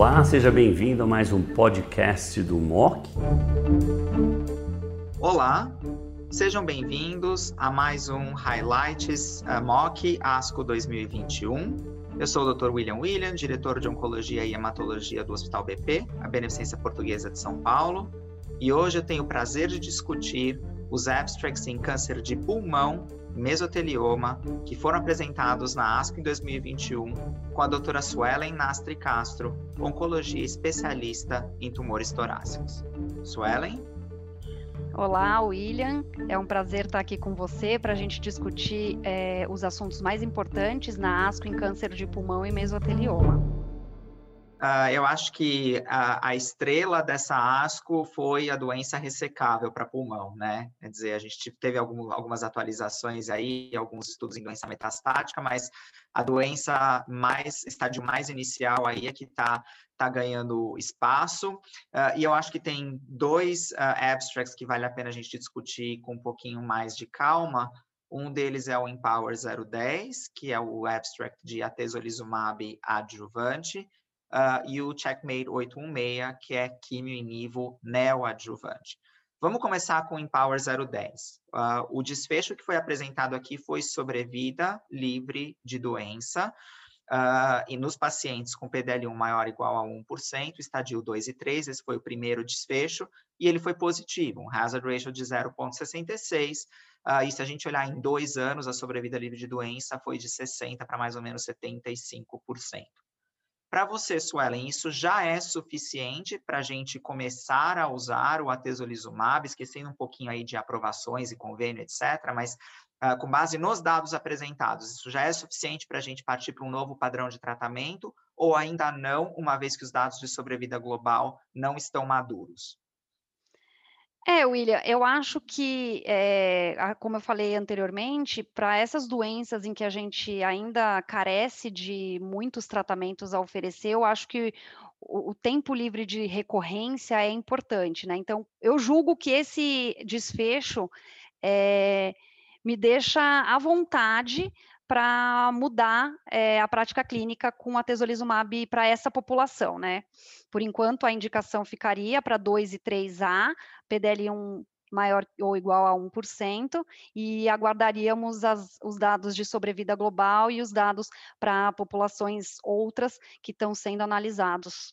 Olá, seja bem-vindo a mais um podcast do MOC. Olá, sejam bem-vindos a mais um Highlights uh, MOC ASCO 2021. Eu sou o Dr. William William, diretor de Oncologia e Hematologia do Hospital BP, a Beneficência Portuguesa de São Paulo, e hoje eu tenho o prazer de discutir os abstracts em câncer de pulmão mesotelioma, que foram apresentados na ASCO em 2021 com a doutora Suelen Nastre Castro, oncologia especialista em tumores torácicos. Suelen? Olá, William. É um prazer estar aqui com você para a gente discutir é, os assuntos mais importantes na ASCO em câncer de pulmão e mesotelioma. Uh, eu acho que a, a, estrela dessa ASCO foi a doença ressecável para pulmão, né? Quer dizer, a gente teve algum, algumas atualizações aí, alguns estudos em doença metastática, mas a doença mais, estádio mais inicial aí é que está tá ganhando espaço. Uh, e eu acho que tem dois uh, abstracts que vale a pena a gente discutir com um pouquinho mais de calma. Um deles é o Empower 010, que é o abstract de atezolizumab adjuvante, uh, e o Checkmate 816, que é químio e nivo neoadjuvante. Vamos começar com o Empower 010. Uh, o desfecho que foi apresentado aqui foi sobrevida livre de doença, Uh, e nos pacientes com PDL1 maior ou igual a 1%, estadio 2 e 3, esse foi o primeiro desfecho, e ele foi positivo, um hazard ratio de 0,66. Uh, e se a gente olhar em dois anos, a sobrevida livre de doença foi de 60% para mais ou menos 75%. Para você, Suelen, isso já é suficiente para a gente começar a usar o atezolizumab, esquecendo um pouquinho aí de aprovações e convênio, etc., mas uh, com base nos dados apresentados, isso já é suficiente para a gente partir para um novo padrão de tratamento ou ainda não, uma vez que os dados de sobrevida global não estão maduros? É, William, eu acho que, é, como eu falei anteriormente, para essas doenças em que a gente ainda carece de muitos tratamentos a oferecer, eu acho que o, tempo livre de recorrência é importante, né? Então, eu julgo que esse desfecho é, me deixa à vontade para mudar é, a prática clínica com a tesolizumab para essa população, né? Por enquanto, a indicação ficaria para 2 e 3A, PDL1 maior ou igual a 1%, e aguardaríamos as, os dados de sobrevida global e os dados para populações outras que estão sendo analisados.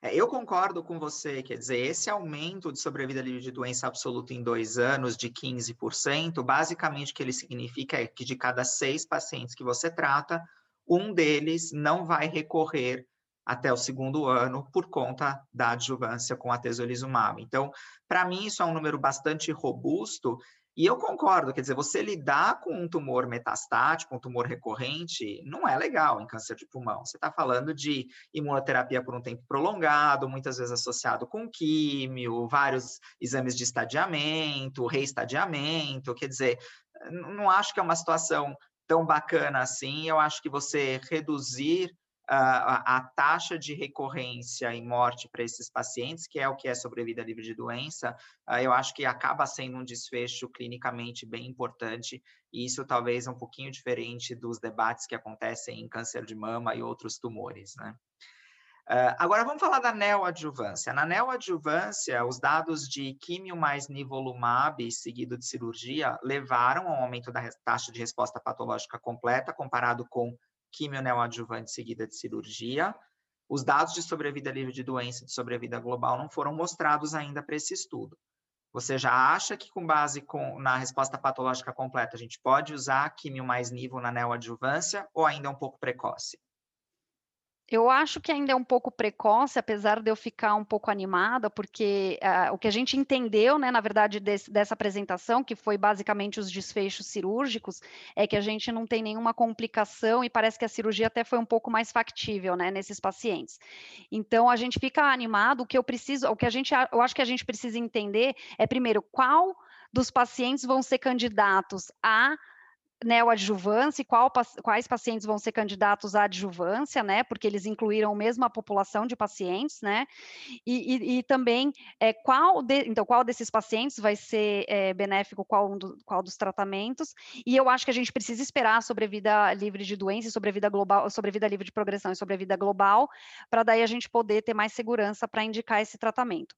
É, eu concordo com você, quer dizer, esse aumento de sobrevida livre de doença absoluta em dois anos de 15%, basicamente o que ele significa é que de cada seis pacientes que você trata, um deles não vai recorrer até o segundo ano por conta da adjuvância com a. Então, para mim, isso é um número bastante robusto e eu concordo, quer dizer, você lidar com um tumor metastático, um tumor recorrente, não é legal em câncer de pulmão. Você está falando de imunoterapia por um tempo prolongado, muitas vezes associado com químio, vários exames de estadiamento, reestadiamento, quer dizer, não acho que é uma situação tão bacana assim. Eu acho que você reduzir a, a, taxa de recorrência e morte para esses pacientes, que é o que é sobrevida livre de doença, uh, eu acho que acaba sendo um desfecho clinicamente bem importante, e isso talvez é um pouquinho diferente dos debates que acontecem em câncer de mama e outros tumores, né? Uh, agora vamos falar da neoadjuvância. Na neoadjuvância, os dados de químio mais nivolumab seguido de cirurgia levaram ao aumento da taxa de resposta patológica completa comparado com quimio neoadjuvante seguida de cirurgia. Os dados de sobrevida livre de doença de sobrevida global não foram mostrados ainda para esse estudo. Você já acha que, com base com, na resposta patológica completa, a gente pode usar químio mais nível na neoadjuvância ou ainda é um pouco precoce? Eu acho que ainda é um pouco precoce, apesar de eu ficar um pouco animada, porque uh, o que a gente entendeu, né, na verdade, desse, dessa apresentação, que foi basicamente os desfechos cirúrgicos, é que a gente não tem nenhuma complicação e parece que a cirurgia até foi um pouco mais factível, né, nesses pacientes. Então a gente fica animado. O que eu preciso, o que a gente, eu acho que a gente precisa entender é primeiro qual dos pacientes vão ser candidatos a neoadjuvância e qual, quais pacientes vão ser candidatos à adjuvância, né? Porque eles incluíram mesmo a população de pacientes, né? E, e, e também é, qual de, então qual desses pacientes vai ser é, benéfico, qual, um do, qual dos tratamentos? E eu acho que a gente precisa esperar a sobrevida livre de doença, sobrevida global, sobrevida livre de progressão e sobrevida global, para daí a gente poder ter mais segurança para indicar esse tratamento.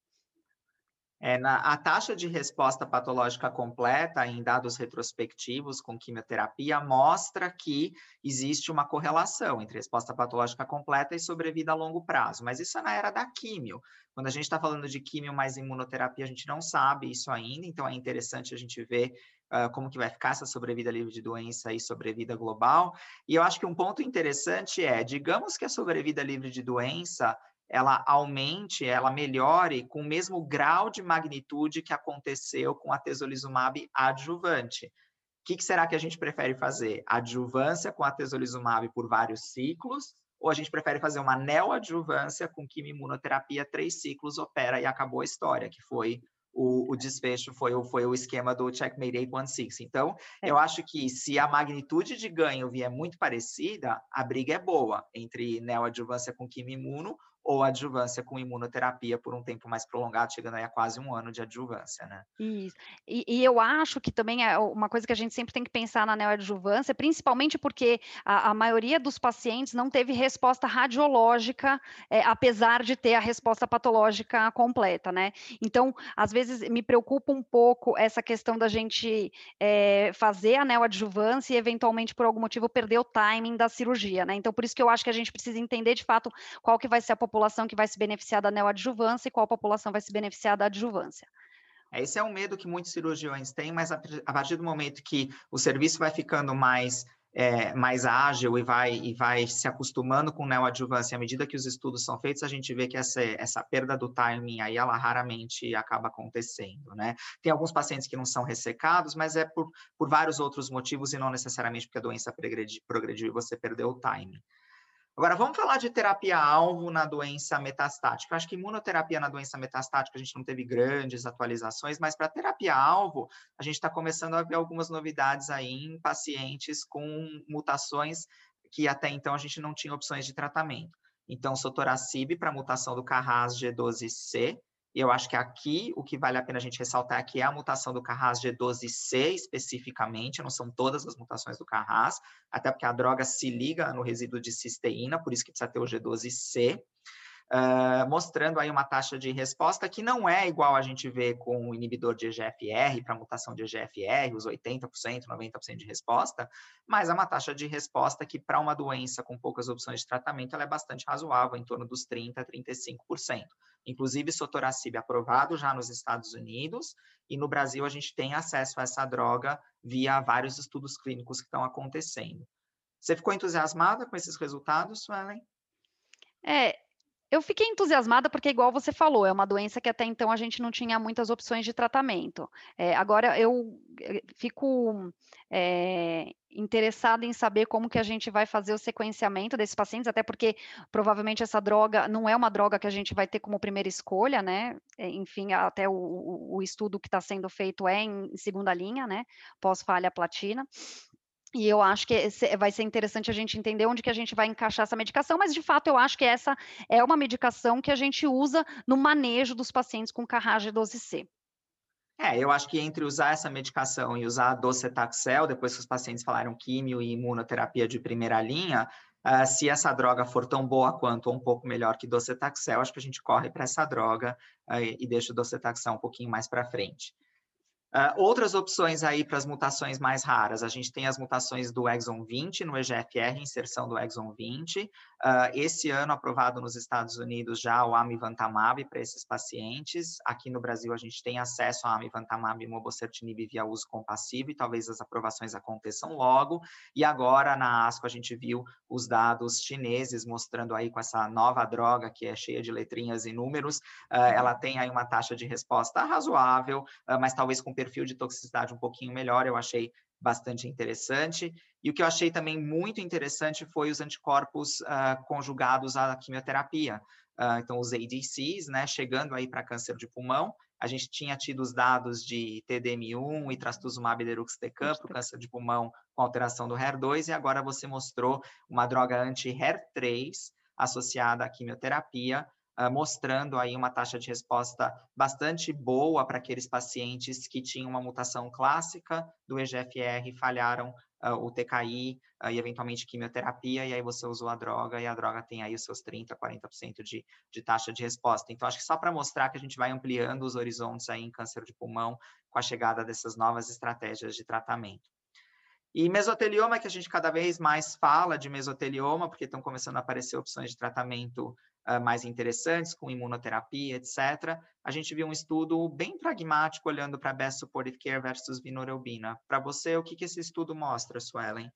É, na, a taxa de resposta patológica completa em dados retrospectivos com quimioterapia mostra que existe uma correlação entre resposta patológica completa e sobrevida a longo prazo, mas isso é na era da químio. Quando a gente está falando de químio mais imunoterapia, a gente não sabe isso ainda, então é interessante a gente ver uh, como que vai ficar essa sobrevida livre de doença e sobrevida global. E eu acho que um ponto interessante é, digamos que a sobrevida livre de doença ela aumente, ela melhore com o mesmo grau de magnitude que aconteceu com a tesolizumab adjuvante. O que, que, será que a gente prefere fazer? Adjuvância com a tesolizumab por vários ciclos, ou a gente prefere fazer uma neoadjuvância com quimioimunoterapia, três ciclos, opera e acabou a história, que foi o, o, desfecho foi, foi o esquema do Checkmate 816. Então, é. eu acho que se a magnitude de ganho vier muito parecida, a briga é boa entre neoadjuvância com quimio ou adjuvância com imunoterapia por um tempo mais prolongado, chegando aí a quase um ano de adjuvância, né? Isso. E, e eu acho que também é uma coisa que a gente sempre tem que pensar na neoadjuvância, principalmente porque a, a maioria dos pacientes não teve resposta radiológica, é, apesar de ter a resposta patológica completa, né? Então, às vezes me preocupa um pouco essa questão da gente é, fazer a neoadjuvância e eventualmente por algum motivo perder o timing da cirurgia, né? Então, por isso que eu acho que a gente precisa entender de fato qual que vai ser a população que vai se beneficiar da neoadjuvância e qual população vai se beneficiar da adjuvância. Esse é um medo que muitos cirurgiões têm, mas a, partir do momento que o serviço vai ficando mais é, mais ágil e vai, e vai se acostumando com neoadjuvância à medida que os estudos são feitos, a gente vê que essa, essa perda do timing aí, ela raramente acaba acontecendo, né? Tem alguns pacientes que não são ressecados, mas é por, por vários outros motivos e não necessariamente porque a doença progrediu e você perdeu o timing. Agora, vamos falar de terapia-alvo na doença metastática. Eu acho que imunoterapia na doença metastática a gente não teve grandes atualizações, mas para terapia-alvo, a gente está começando a ver algumas novidades aí em pacientes com mutações que até então a gente não tinha opções de tratamento. Então, sotoracib para mutação do Carras G12C, e eu acho que aqui o que vale a pena a gente ressaltar aqui é a mutação do Carras G12C especificamente, não são todas as mutações do Carras, até porque a droga se liga no resíduo de cisteína, por isso que precisa ter o G12C uh, mostrando aí uma taxa de resposta que não é igual a gente vê com o inibidor de EGFR, para mutação de EGFR, os 80%, 90% de resposta, mas é uma taxa de resposta que, para uma doença com poucas opções de tratamento, ela é bastante razoável, em torno dos 30% a 35%. Inclusive, sotoracib aprovado já nos Estados Unidos, e no Brasil a gente tem acesso a essa droga via vários estudos clínicos que estão acontecendo. Você ficou entusiasmada com esses resultados, Suelen? É, eu fiquei entusiasmada porque, igual você falou, é uma doença que até então a gente não tinha muitas opções de tratamento. É, agora eu eh, fico é, interessada em saber como que a gente vai fazer o sequenciamento desses pacientes, até porque provavelmente essa droga não é uma droga que a gente vai ter como primeira escolha, né? É, enfim, até o, o estudo que está sendo feito é em segunda linha, né? Pós-falha platina. E eu acho que vai ser interessante a gente entender onde que a gente vai encaixar essa medicação, mas de fato eu acho que essa é uma medicação que a gente usa no manejo dos pacientes com carrage 12C. É, eu acho que entre usar essa medicação e usar a docetaxel, depois que os pacientes falaram químio e imunoterapia de primeira linha, uh, se essa droga for tão boa quanto ou um pouco melhor que docetaxel, acho que a gente corre para essa droga uh, e deixa o docetaxel um pouquinho mais para frente. Uh, outras opções aí para as mutações mais raras, a gente tem as mutações do exon 20 no EGFR, inserção do exon 20. Uh, ah, esse ano aprovado nos Estados Unidos já o amivantamab para esses pacientes. Aqui no Brasil a gente tem acesso ao amivantamab e mobocertinib via uso compassivo e talvez as aprovações aconteçam logo. E agora na ASCO a gente viu os dados chineses mostrando aí com essa nova droga que é cheia de letrinhas e números, uh, ela tem aí uma taxa de resposta razoável, mas talvez com perfil de toxicidade um pouquinho melhor, eu achei bastante interessante. E o que eu achei também muito interessante foi os anticorpos uh, conjugados à quimioterapia. Uh, então, os ADCs, né, chegando aí para câncer de pulmão, a gente tinha tido os dados de TDM1 e trastuzumab deruxtecan para o câncer de pulmão com alteração do HER2, e agora você mostrou uma droga anti-HER3 associada à quimioterapia, mostrando aí uma taxa de resposta bastante boa para aqueles pacientes que tinham uma mutação clássica do EGFR falharam uh, o TKI uh, e eventualmente quimioterapia, e aí você usou a droga e a droga tem aí os seus 30%, 40% de, de taxa de resposta. Então, acho que só para mostrar que a gente vai ampliando os horizontes aí em câncer de pulmão com a chegada dessas novas estratégias de tratamento. E mesotelioma, que a gente cada vez mais fala de mesotelioma, porque estão começando a aparecer opções de tratamento uh, mais interessantes, com imunoterapia, etc. A gente viu um estudo bem pragmático olhando para Best Supportive Care versus vinorelbina. Para você, o que, que esse estudo mostra, Suelen?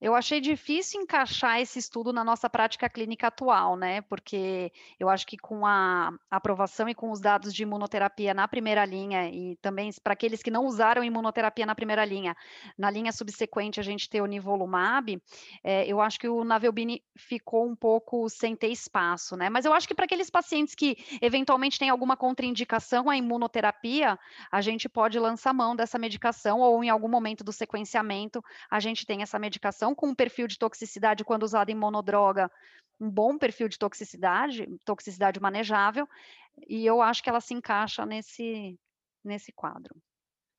Eu achei difícil encaixar esse estudo na nossa prática clínica atual, né? Porque eu acho que com a aprovação e com os dados de imunoterapia na primeira linha, e também para aqueles que não usaram imunoterapia na primeira linha, na linha subsequente a gente ter o nivolumab, é, eu acho que o Navelbini ficou um pouco sem ter espaço, né? Mas eu acho que para aqueles pacientes que eventualmente têm alguma contraindicação à imunoterapia, a gente pode lançar mão dessa medicação ou em algum momento do sequenciamento a gente tem essa medicação com um perfil de toxicidade quando usada em monodroga, um bom perfil de toxicidade, toxicidade manejável, e eu acho que ela se encaixa nesse, nesse quadro.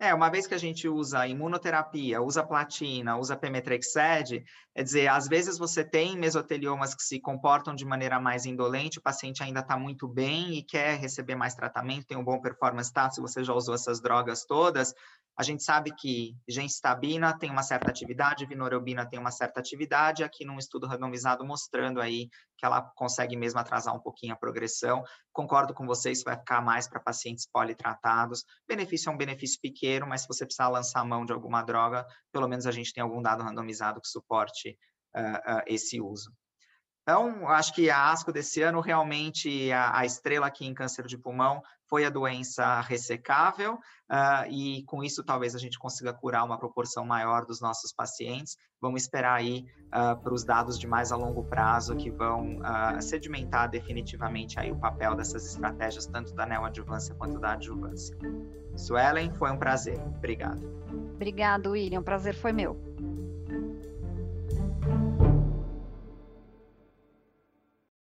É, uma vez que a gente usa imunoterapia, usa platina, usa pemetrexed, é dizer, às vezes você tem mesoteliomas que se comportam de maneira mais indolente, o paciente ainda está muito bem e quer receber mais tratamento, tem um bom performance status, se você já usou essas drogas todas, a gente sabe que gencitabina tem uma certa atividade, vinorelbina tem uma certa atividade, aqui num estudo randomizado mostrando aí que ela consegue mesmo atrasar um pouquinho a progressão. Concordo com vocês, vai ficar mais para pacientes politratados. Benefício é um benefício pequeno, mas se você precisar lançar a mão de alguma droga, pelo menos a gente tem algum dado randomizado que suporte uh, uh, esse uso. Então, acho que a ASCO desse ano, realmente, a, a, estrela aqui em câncer de pulmão foi a doença ressecável, uh, e com isso talvez a gente consiga curar uma proporção maior dos nossos pacientes. Vamos esperar aí uh, para os dados de mais a longo prazo que vão uh, sedimentar definitivamente aí o papel dessas estratégias, tanto da neoadjuvância quanto da adjuvância. Suelen, foi um prazer. Obrigado. Obrigado, William. O prazer foi meu.